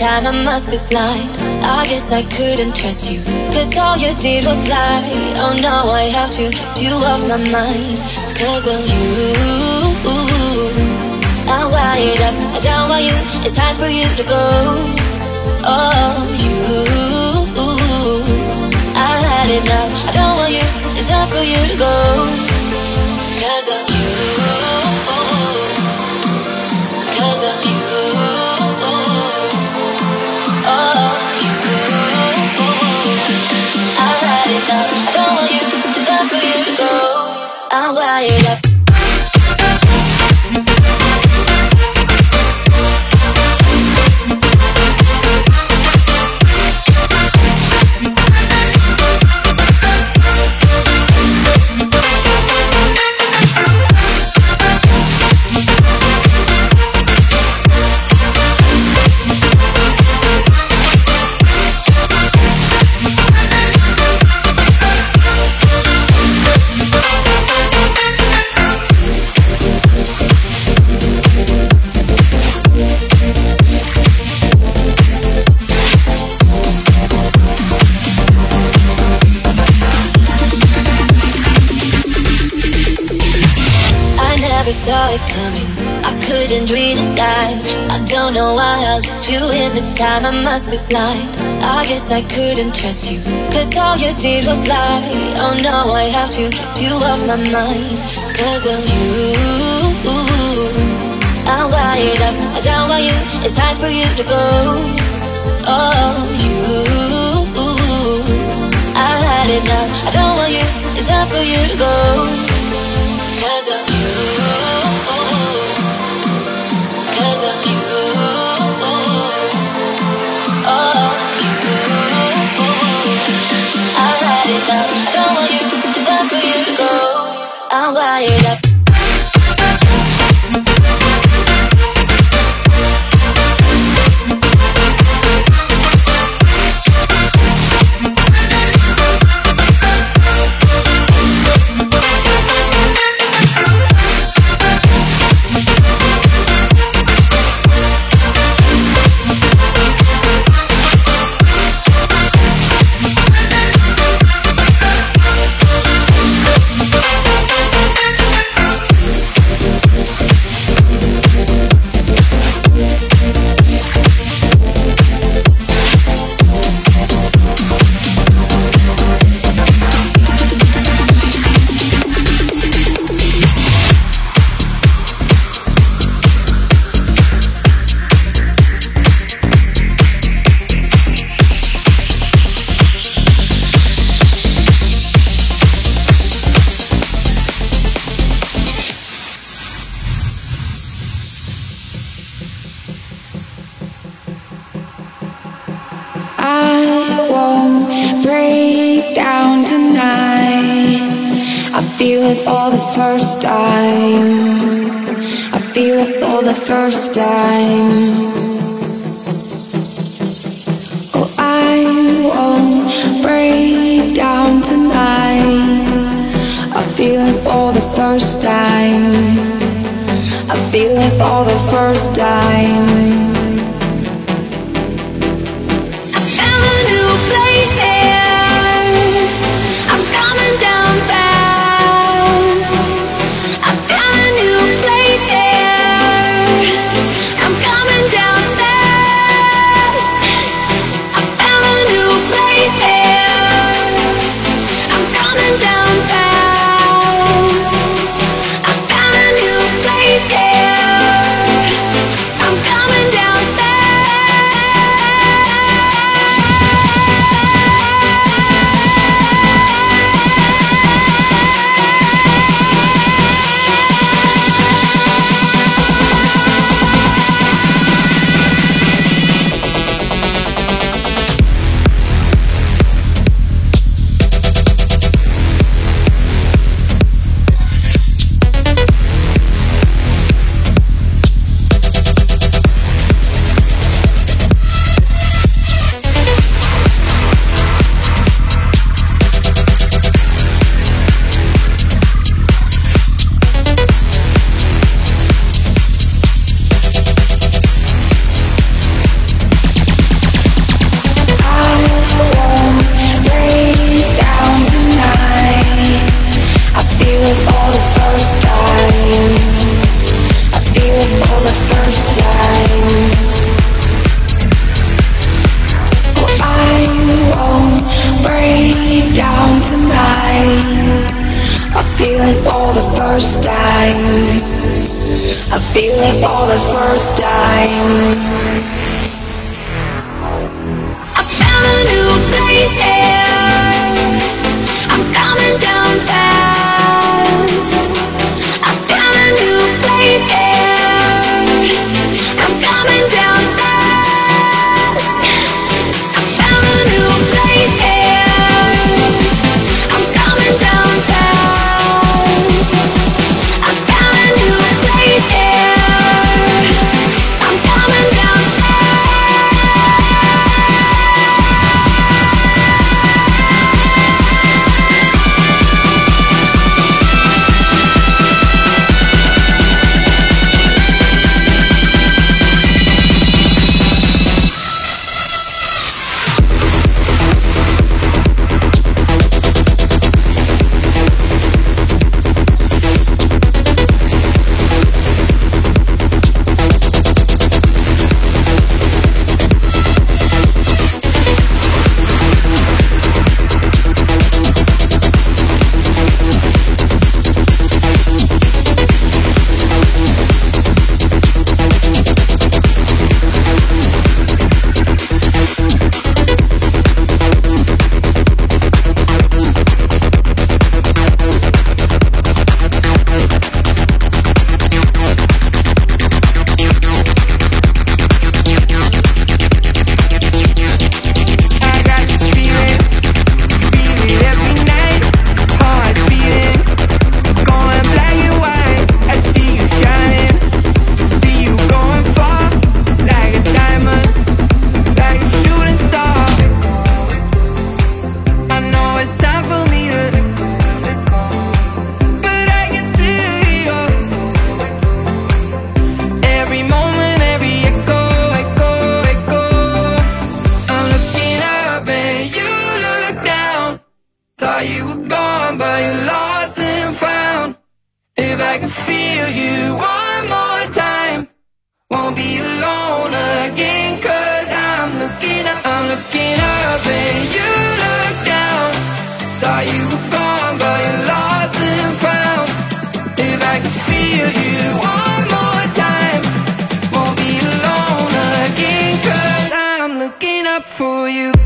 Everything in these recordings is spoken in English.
Time. I must be blind. I guess I couldn't trust you. Cause all you did was lie. Oh no, I have to get you off my mind. Cause of you. I'm wired up. I don't want you. It's time for you to go. Oh, you. I had enough. I don't want you. It's time for you to go. Go. I'm wired up. You in this time. I must be blind. I guess I couldn't trust you. Cause all you did was lie. Oh no, I have to get you off my mind. Cause of you. I'm wired up. I don't want you. It's time for you to go. Oh, you. I had now. I don't want you. It's time for you to go. Cause of you. It up. Don't want you. It's time for you to go. I'm wired up. anymore. for you.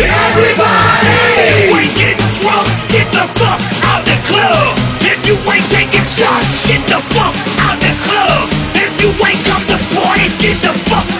Everybody! We get drunk, get the fuck out the club. If you ain't taking shots, get the fuck out the club. If you ain't come to party, get the fuck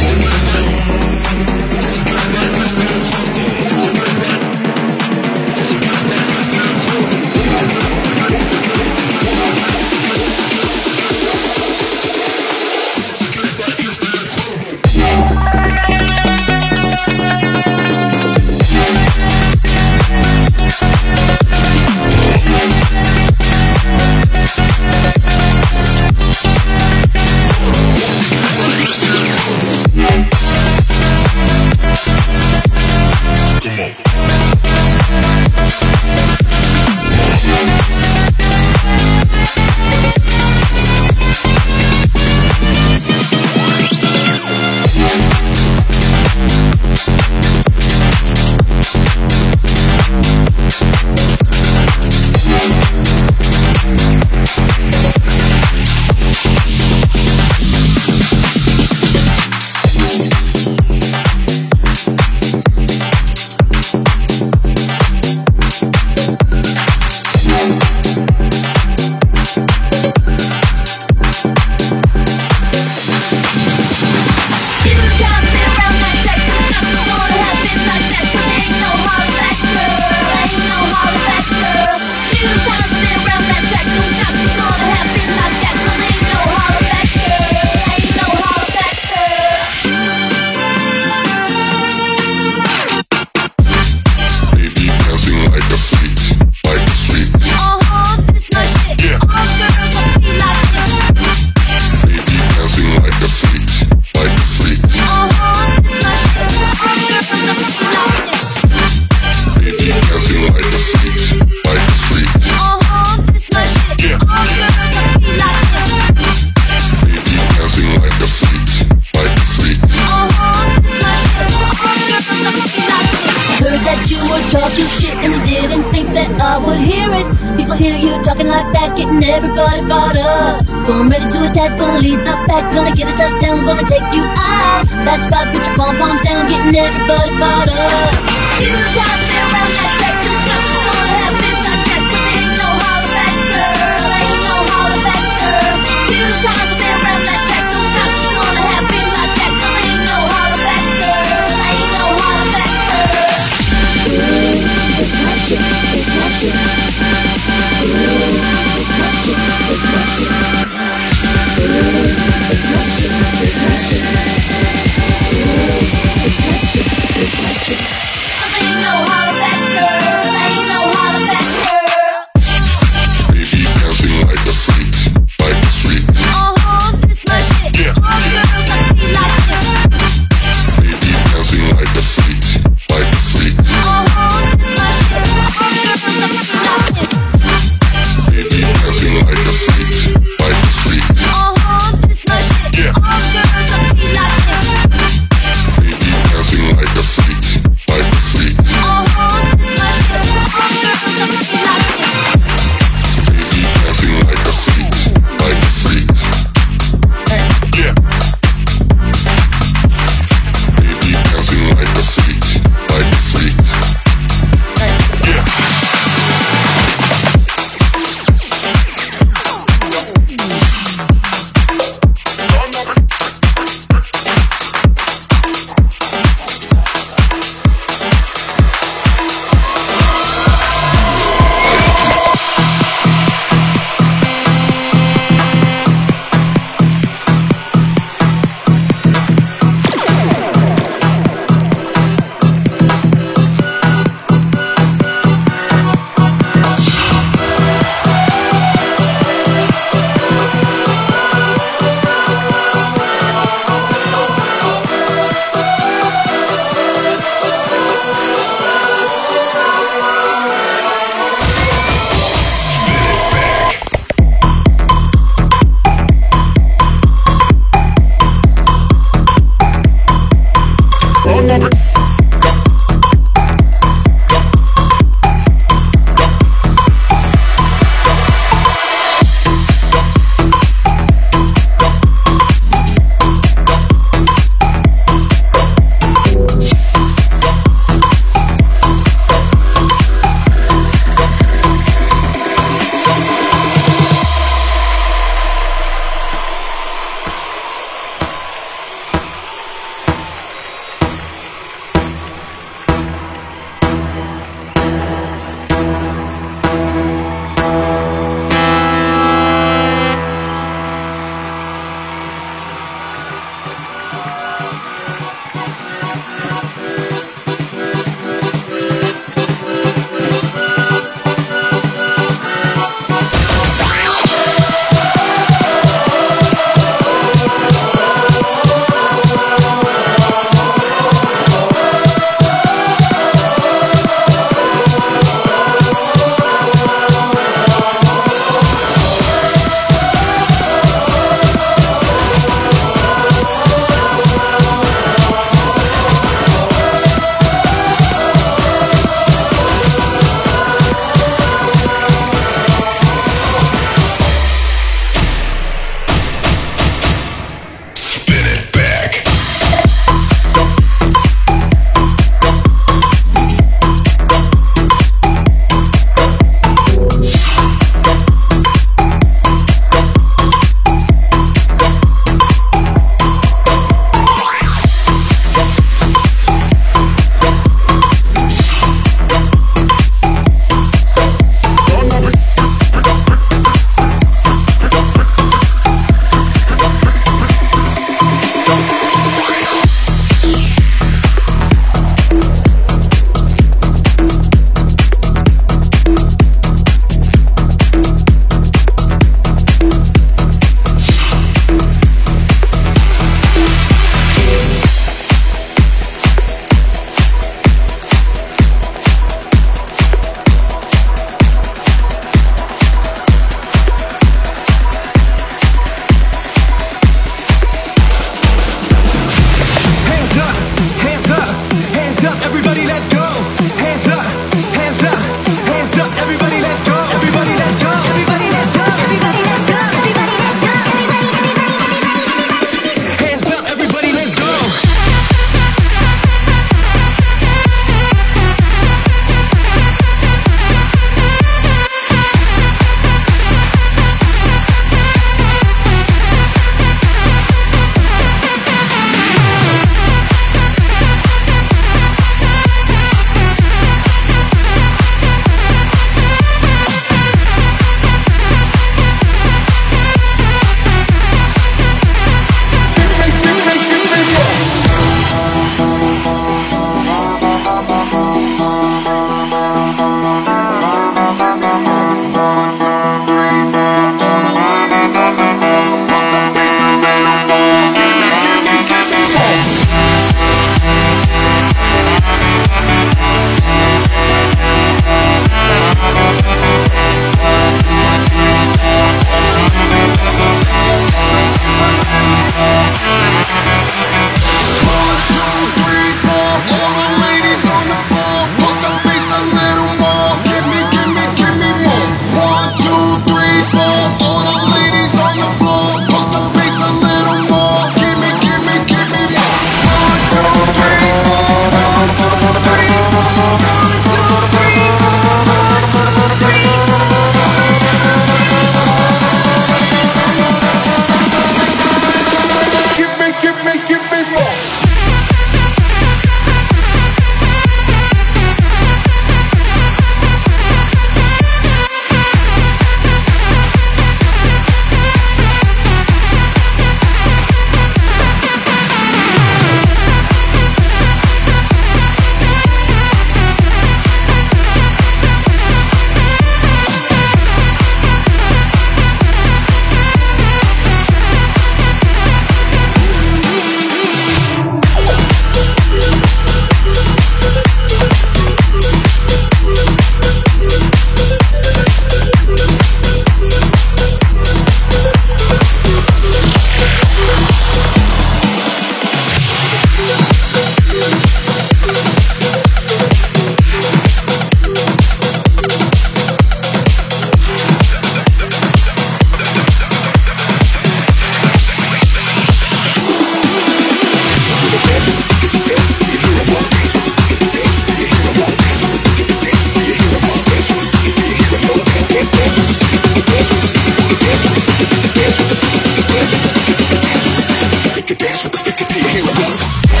Yeah.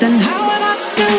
then how am I still?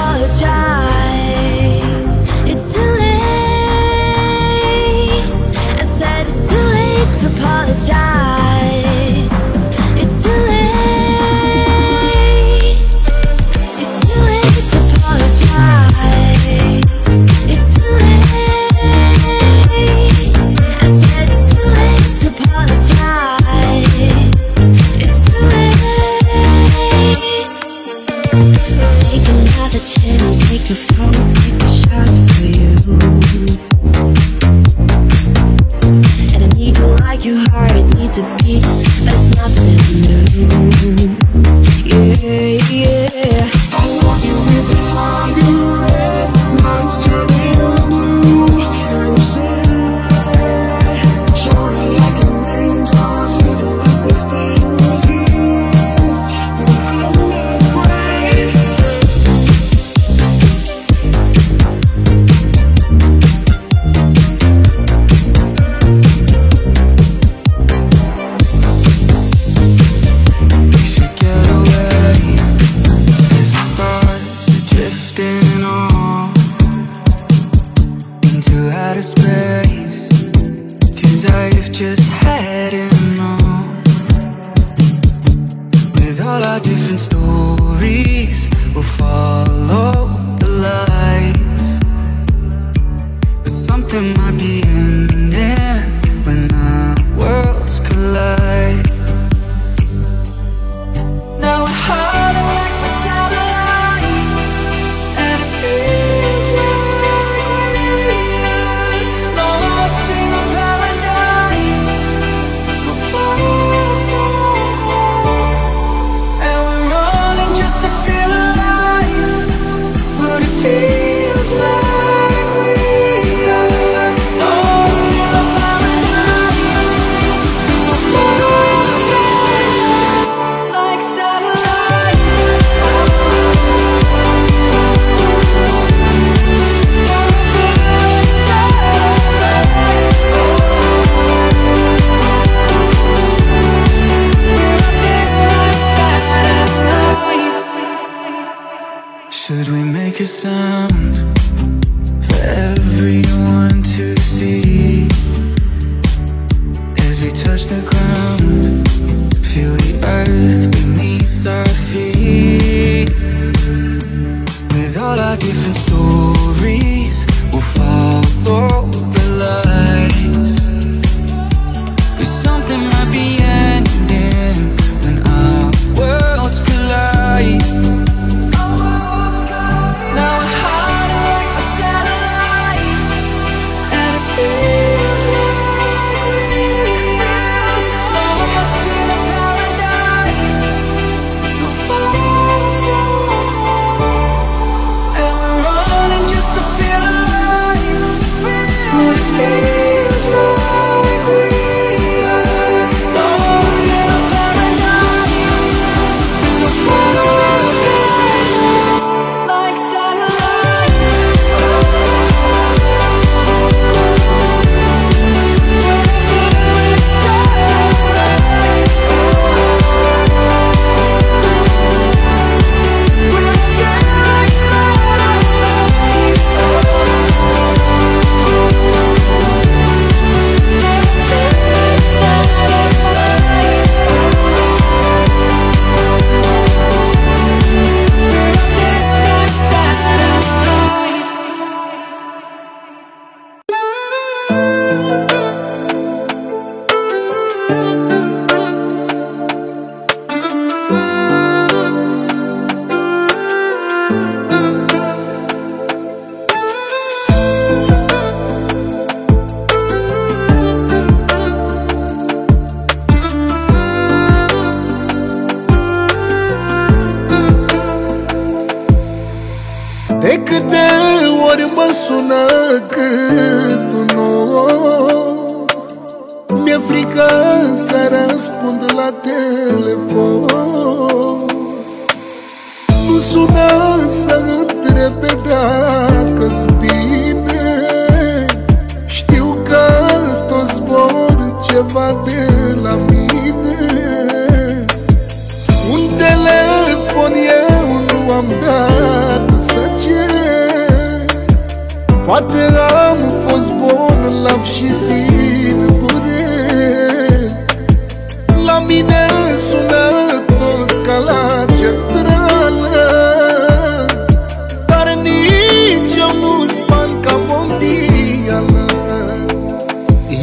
apologize. It's too late. I said it's too late to apologize. drifting off into outer space. Ceva de la mine. Un telefon eu nu am dat să cer Poate am fost bun, l-am și singure La mine sună toți ca la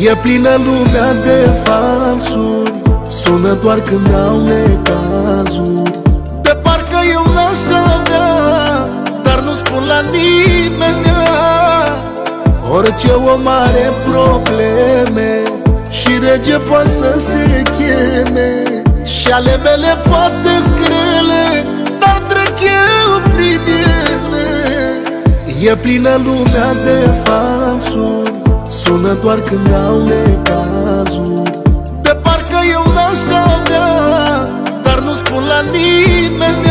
E plină lumea de falsuri Sună doar când au necazuri. De parcă eu n-aș avea Dar nu spun la nimeni. Orice om are probleme Și rege poate să se cheme. Și ale mele poate grele Dar trec eu prin ele. E plină lumea de falsuri Sună doar când au necazuri. De parcă eu n-aș avea Dar nu spun la nimeni.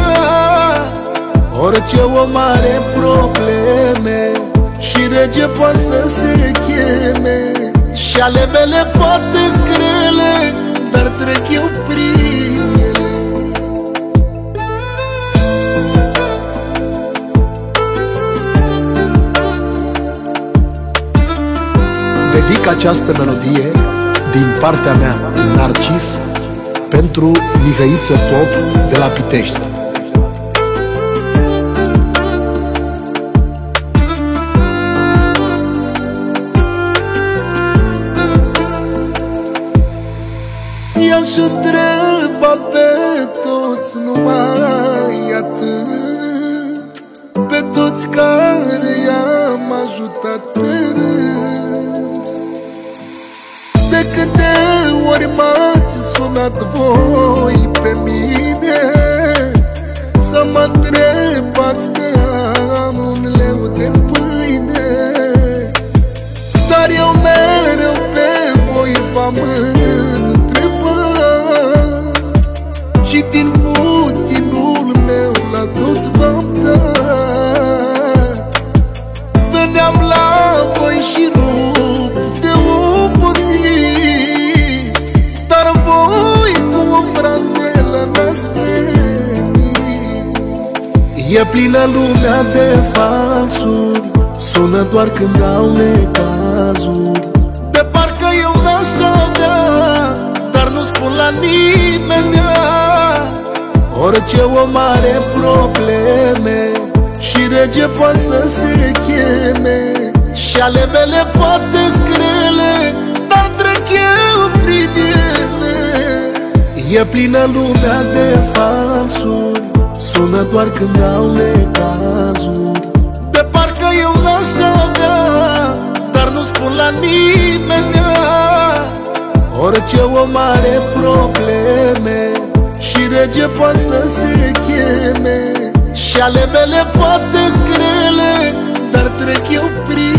Orice om are probleme Și rege poate să se cheme. Și ale mele poate grele Dar trec eu prin ele Dedic această melodie din partea mea, Narcis, pentru Mihăiță Pop de la Pitești. I-aș întreba pe toți numai atât Pe toți care i-am ajutat pe rând De câte ori m-ați sunat voi pe mine? Să mă întrebați de plină lumea de falsuri Sună doar când au necazuri. De parcă eu n-aș avea Dar nu spun la nimeni Orice om are probleme Și rege poate să se cheme. Și ale mele poate grele Dar trec eu prin ele. E plină lumea de falsuri sună doar când au necazuri. De parcă eu n-aș avea Dar nu spun la nimeni. Orice o mare probleme Și rege poate să se cheme. Și ale mele poate grele Dar trec eu prin